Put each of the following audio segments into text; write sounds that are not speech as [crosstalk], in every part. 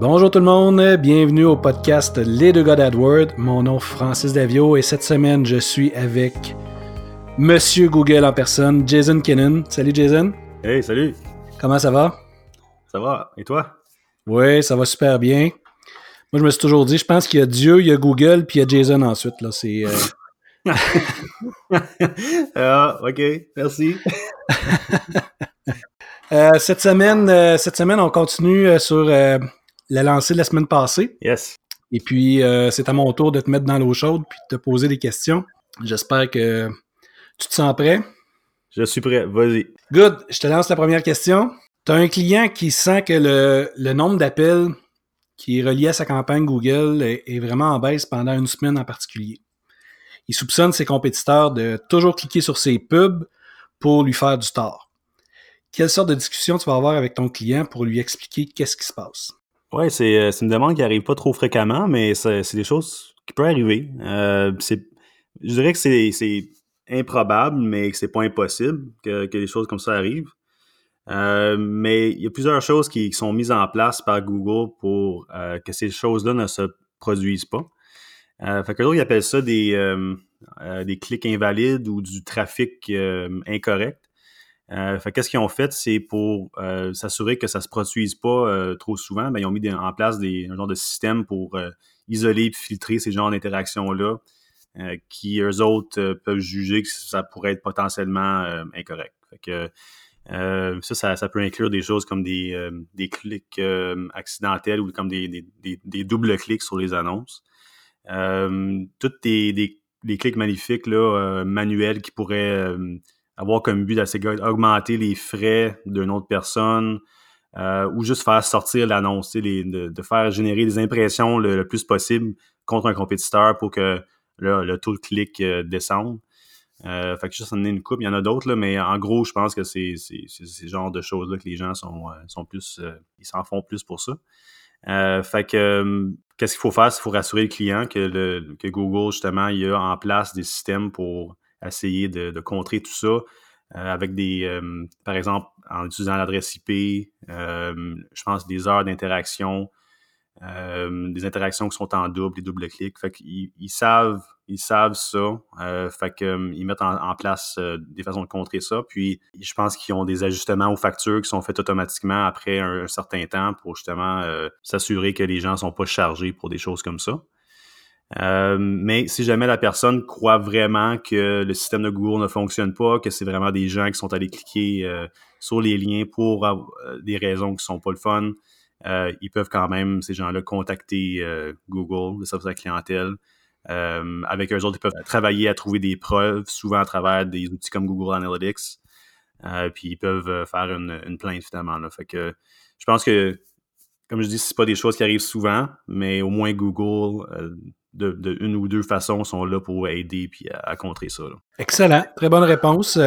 Bonjour tout le monde, bienvenue au podcast Les deux gars d'AdWord. Mon nom est Francis Davio et cette semaine je suis avec Monsieur Google en personne, Jason Kinnon. Salut Jason. Hey, salut. Comment ça va? Ça va. Et toi? Oui, ça va super bien. Moi, je me suis toujours dit, je pense qu'il y a Dieu, il y a Google, puis il y a Jason ensuite. Là, c'est. Euh, [laughs] ah, ok, merci. [laughs] Euh, cette semaine, euh, cette semaine, on continue sur la lancée de la semaine passée. Yes. Et puis, c'est à mon tour de te mettre dans l'eau chaude puis de te poser des questions. J'espère que tu te sens prêt. Je suis prêt. Vas-y. Good. Je te lance la première question. Tu as un client qui sent que le, le nombre d'appels qui est relié à sa campagne Google est, vraiment en baisse pendant une semaine en particulier. Il soupçonne ses compétiteurs de toujours cliquer sur ses pubs pour lui faire du tort. Quelle sorte de discussion tu vas avoir avec ton client pour lui expliquer qu'est-ce qui se passe? Oui, c'est une demande qui n'arrive pas trop fréquemment, mais c'est des choses qui peuvent arriver. Euh, je dirais que c'est improbable, mais que c'est pas impossible que, que des choses comme ça arrivent. Euh, mais il y a plusieurs choses qui, sont mises en place par Google pour euh, que ces choses-là ne se produisent pas. Euh, fait que ils appellent ça des, euh, des clics invalides ou du trafic incorrect. Fait qu'est-ce qu'ils ont fait, c'est pour s'assurer que ça se produise pas trop souvent, ben, ils ont mis en place des, un genre de système pour isoler et filtrer ces genres d'interactions-là qui, eux autres, peuvent juger que ça pourrait être potentiellement incorrect. Fait que euh, ça, ça, peut inclure des choses comme des, euh, des clics euh, accidentels ou comme des, des, des, doubles clics sur les annonces. toutes des, clics magnifiques là, manuels qui pourraient avoir comme but d'augmenter les frais d'une autre personne ou juste faire sortir l'annonce, de, faire générer des impressions le, plus possible contre un compétiteur pour que le taux de clic descende. Euh, fait que ça en est une coupe. Il y en a d'autres, mais en gros, je pense que c'est ce genre de choses-là que les gens sont, euh, sont plus. Euh, ils s'en font plus pour ça. Euh, fait que qu'est-ce qu'il faut faire? Il faut rassurer le client que, que Google, justement, il y a en place des systèmes pour essayer de, contrer tout ça. avec des, par exemple, en utilisant l'adresse IP, je pense des heures d'interaction, des interactions qui sont en double, des doubles clics. Fait qu'ils ils savent ils savent ça. Euh, fait qu'ils euh, mettent en, place euh, des façons de contrer ça. Puis je pense qu'ils ont des ajustements aux factures qui sont faits automatiquement après un, certain temps pour justement euh, s'assurer que les gens sont pas chargés pour des choses comme ça. Mais si jamais la personne croit vraiment que le système de Google ne fonctionne pas, que c'est vraiment des gens qui sont allés cliquer sur les liens pour des raisons qui sont pas le fun, ils peuvent quand même, ces gens-là, contacter Google, le service à la clientèle, euh, avec eux autres, ils peuvent travailler à trouver des preuves, souvent à travers des outils comme Google Analytics. Euh, puis ils peuvent euh, faire une, une, plainte finalement. Là. Fait que je pense que, comme je dis, c'est pas des choses qui arrivent souvent, mais au moins Google, de, une ou deux façons, sont là pour aider puis à, contrer ça. Excellent, très bonne réponse.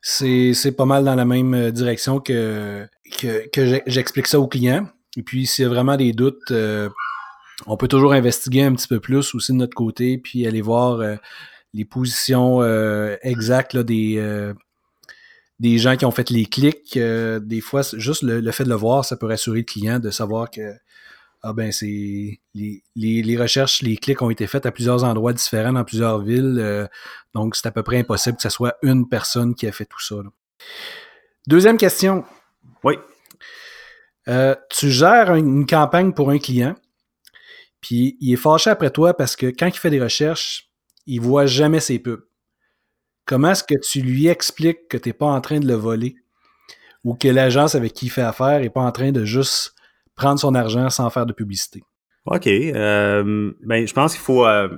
c'est pas mal dans la même direction que, que, que j'explique ça aux clients. Et puis, s'il y a vraiment des doutes, on peut toujours investiguer un petit peu plus aussi de notre côté, puis aller voir euh, les positions euh, exactes des, euh, des gens qui ont fait les clics. des fois, juste le, fait de le voir, ça peut rassurer le client de savoir que ah ben c'est les, les, recherches, les clics ont été faits à plusieurs endroits différents dans plusieurs villes. donc, c'est à peu près impossible que ce soit une personne qui a fait tout ça. Deuxième question. Oui. tu gères une campagne pour un client puis il est fâché après toi parce que quand il fait des recherches, il voit jamais ses pubs. Comment est-ce que tu lui expliques que tu n'es pas en train de le voler ou que l'agence avec qui il fait affaire n'est pas en train de juste prendre son argent sans faire de publicité? OK. Euh, ben, je pense qu'il faut, euh,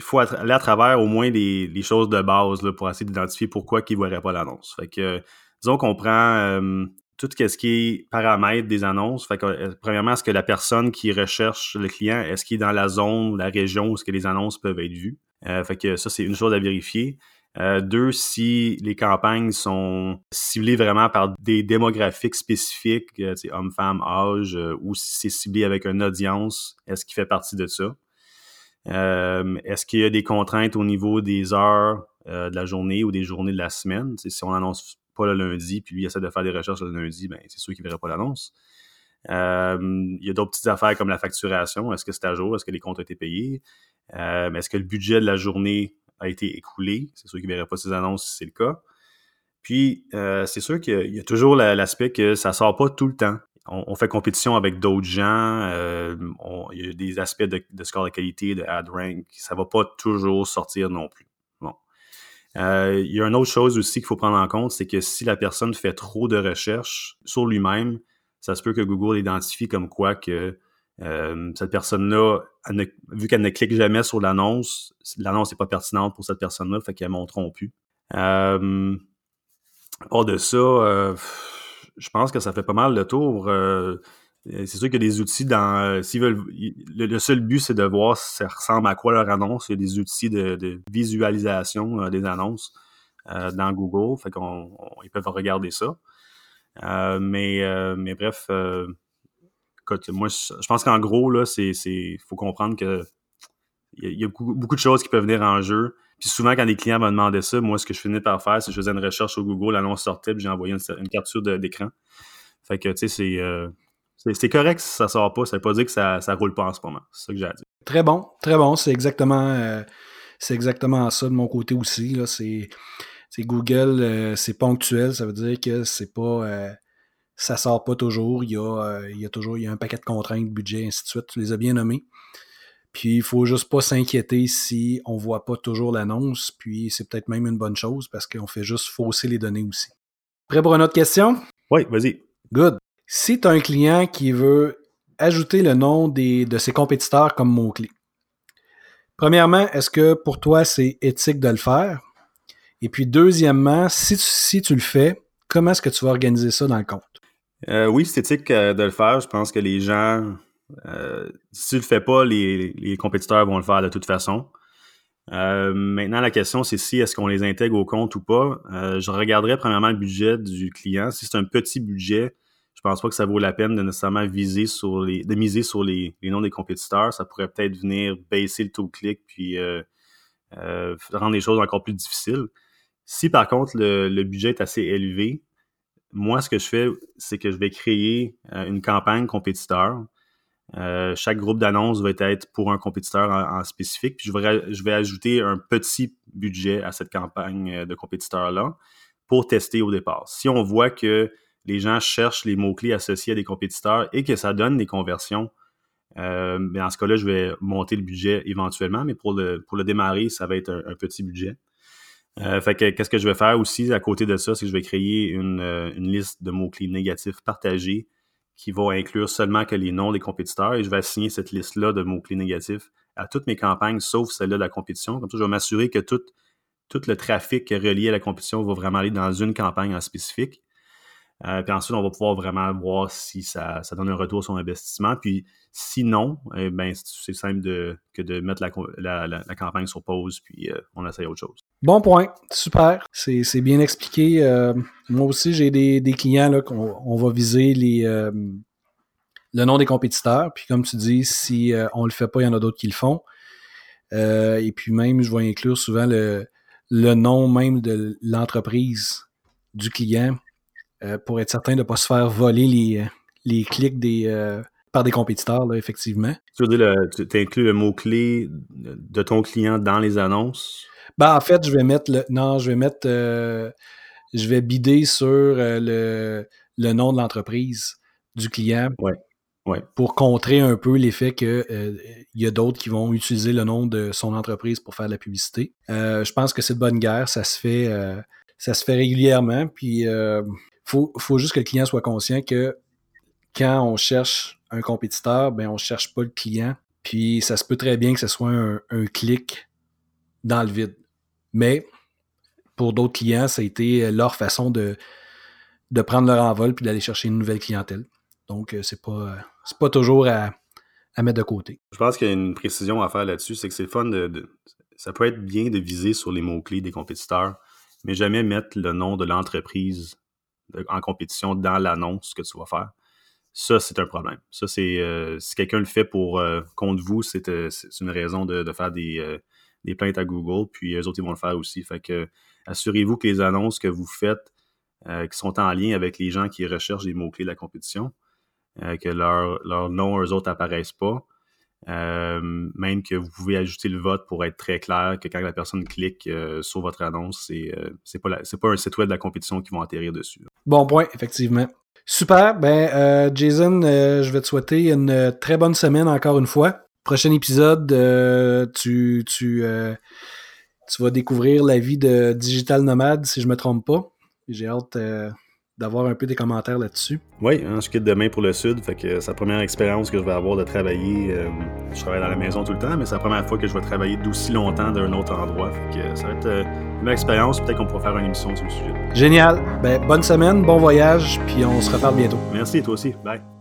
faut aller à travers au moins les, choses de base là, pour essayer d'identifier pourquoi il ne voit pas l'annonce. Fait que, disons qu'on prend euh, tout ce qui est paramètres des annonces. Premièrement, est-ce que la personne qui recherche le client, est-ce qu'il est dans la zone, la région où ce que les annonces peuvent être vues? Fait que ça, c'est une chose à vérifier. Euh, deux, si les campagnes sont ciblées vraiment par des démographiques spécifiques, euh, hommes, femmes, âge, ou si c'est ciblé avec une audience, est-ce qu'il fait partie de ça? est-ce qu'il y a des contraintes au niveau des heures de la journée ou des journées de la semaine? si on annonce pas le lundi, puis lui essaie de faire des recherches le lundi, ben c'est sûr qu'il verra pas l'annonce. il y a d'autres petites affaires comme la facturation. Est-ce que c'est à jour? Est-ce que les comptes ont été payés? Est-ce que le budget de la journée a été écoulé? C'est sûr qu'il ne verrait pas ces annonces si c'est le cas. Puis, c'est sûr qu'il y, a toujours l'aspect que ça sort pas tout le temps on, fait compétition avec d'autres gens. Euh, il y a des aspects de, score de qualité, de ad rank. Ça va pas toujours sortir non plus. Bon. Euh, il y a une autre chose aussi qu'il faut prendre en compte, c'est que si la personne fait trop de recherches sur lui-même, ça se peut que Google identifie comme quoi que euh, cette personne-là, vu qu'elle ne clique jamais sur l'annonce, l'annonce n'est pas pertinente pour cette personne-là, fait qu'elle ne montreront plus. Euh, hors de ça, je pense que ça fait pas mal le tour. Euh, c'est sûr qu'il y a des outils dans. Euh, s'ils veulent. Le, seul but, c'est de voir si ça ressemble à quoi leur annonce. Il y a des outils de, visualisation euh, des annonces dans Google. Fait qu'on ils peuvent regarder ça. mais, mais bref, moi, je pense qu'en gros, là, c'est. Faut comprendre que il y, a, beaucoup, de choses qui peuvent venir en jeu. Puis souvent, quand des clients me demandaient ça, moi, ce que je finis par faire, c'est que je faisais une recherche sur Google, l'annonce sortait, puis j'ai envoyé une, capture d'écran. Fait que, tu sais, euh, c'est, c'est correct si ça sort pas. Ça veut pas dire que ça, ça roule pas en ce moment. C'est ça que j'ai à dire. Très bon, très bon. C'est exactement, euh, c'est exactement ça de mon côté aussi. Là. C'est, c'est Google, euh, c'est ponctuel. Ça veut dire que c'est pas ça sort pas toujours. Il y a, il y a toujours il y a un paquet de contraintes, budget, ainsi de suite. Tu les as bien nommés. Puis il faut juste pas s'inquiéter si on voit pas toujours l'annonce, puis c'est peut-être même une bonne chose parce qu'on fait juste fausser les données aussi. Prêt pour une autre question? Oui, vas-y. Good. Si tu as un client qui veut ajouter le nom des, de ses compétiteurs comme mot-clé, premièrement, est-ce que pour toi c'est éthique de le faire? Et puis deuxièmement, si tu, si tu le fais, comment est-ce que tu vas organiser ça dans le compte? Euh, oui, c'est éthique euh, de le faire. Je pense que les gens euh, si tu le fais pas, les, compétiteurs vont le faire de toute façon. Euh, maintenant, la question, c'est si est-ce qu'on les intègre au compte ou pas. Je regarderai premièrement le budget du client. Si c'est un petit budget, je pense pas que ça vaut la peine de nécessairement sur les, de miser sur les, noms des compétiteurs. Ça pourrait peut-être venir baisser le taux de clic puis rendre les choses encore plus difficiles. Si par contre le budget est assez élevé, moi, ce que je fais, c'est que je vais créer une campagne compétiteur euh, chaque groupe d'annonces va être pour un compétiteur en, spécifique. Puis je vais, je vais ajouter un petit budget à cette campagne euh, de compétiteurs-là pour tester au départ. Si on voit que les gens cherchent les mots-clés associés à des compétiteurs et que ça donne des conversions, euh, ben, dans ce cas-là, je vais monter le budget éventuellement, mais pour le, pour le démarrer, ça va être un, petit budget. Fait que qu'est-ce que je vais faire aussi à côté de ça, c'est que je vais créer une, une liste de mots-clés négatifs partagés qui va inclure seulement que les noms des compétiteurs et je vais assigner cette liste-là de mots-clés négatifs à toutes mes campagnes, sauf celle-là de la compétition. Comme ça, je vais m'assurer que tout, tout le trafic relié à la compétition va vraiment aller dans une campagne en spécifique. Euh, puis ensuite, on va pouvoir vraiment voir si ça, ça, donne un retour sur investissement. Puis sinon, eh ben, c'est simple de, que de mettre la, la, la, campagne sur pause, puis euh, on essaye autre chose. Bon point, super. C'est bien expliqué. Euh, moi aussi, j'ai des, clients qu'on on va viser les, le nom des compétiteurs. Puis comme tu dis, si on le fait pas, il y en a d'autres qui le font. et puis même, je vais inclure souvent le, le nom même de l'entreprise du client euh, pour être certain de ne pas se faire voler les, euh, les clics des, euh, par des compétiteurs, effectivement. Tu veux dire, tu inclus le mot-clé de ton client dans les annonces? Ben, en fait, je vais mettre le. Non, je vais mettre. je vais bider sur le, le, nom de l'entreprise du client. Ouais. Ouais. Pour contrer un peu l'effet qu'il il y a d'autres qui vont utiliser le nom de son entreprise pour faire de la publicité. je pense que c'est de bonne guerre, ça se fait, ça se fait régulièrement. Puis faut, faut juste que le client soit conscient que quand on cherche un compétiteur, ben on cherche pas le client. Puis ça se peut très bien que ce soit un, clic dans le vide. Mais pour d'autres clients, ça a été leur façon de, de prendre leur envol puis d'aller chercher une nouvelle clientèle. Donc, euh, c'est pas, c'est pas toujours à, mettre de côté. Je pense qu'il y a une précision à faire là-dessus, c'est que c'est fun de, Ça peut être bien de viser sur les mots-clés des compétiteurs, mais jamais mettre le nom de l'entreprise en compétition dans l'annonce que tu vas faire. Ça, c'est un problème. Ça, c'est euh, si quelqu'un le fait pour euh, contre vous, c'est euh, une raison de, faire des, des, plaintes à Google, puis eux autres, ils vont le faire aussi. Fait que assurez-vous que les annonces que vous faites, qui sont en lien avec les gens qui recherchent des mots-clés de la compétition, que leur, leur nom, eux autres, apparaissent pas. même que vous pouvez ajouter le vote pour être très clair que quand la personne clique sur votre annonce, c'est c'est pas, pas un site web de la compétition qui vont atterrir dessus. Bon point, effectivement. Super. Ben, Jason, je vais te souhaiter une très bonne semaine encore une fois. Prochain épisode, tu, tu, tu vas découvrir la vie de Digital Nomade, si je me trompe pas. J'ai hâte euh, d'avoir un peu des commentaires là-dessus. Oui, hein, je quitte demain pour le Sud, fait que c'est la première expérience que je vais avoir de travailler. Euh, je travaille dans la maison tout le temps, mais c'est la première fois que je vais travailler d'aussi longtemps d'un autre endroit. Fait que ça va être euh, une expérience, peut-être qu'on pourra faire une émission sur le sujet. Génial. Ben, bonne semaine, bon voyage, puis on se reparle bientôt. Merci, toi aussi. Bye.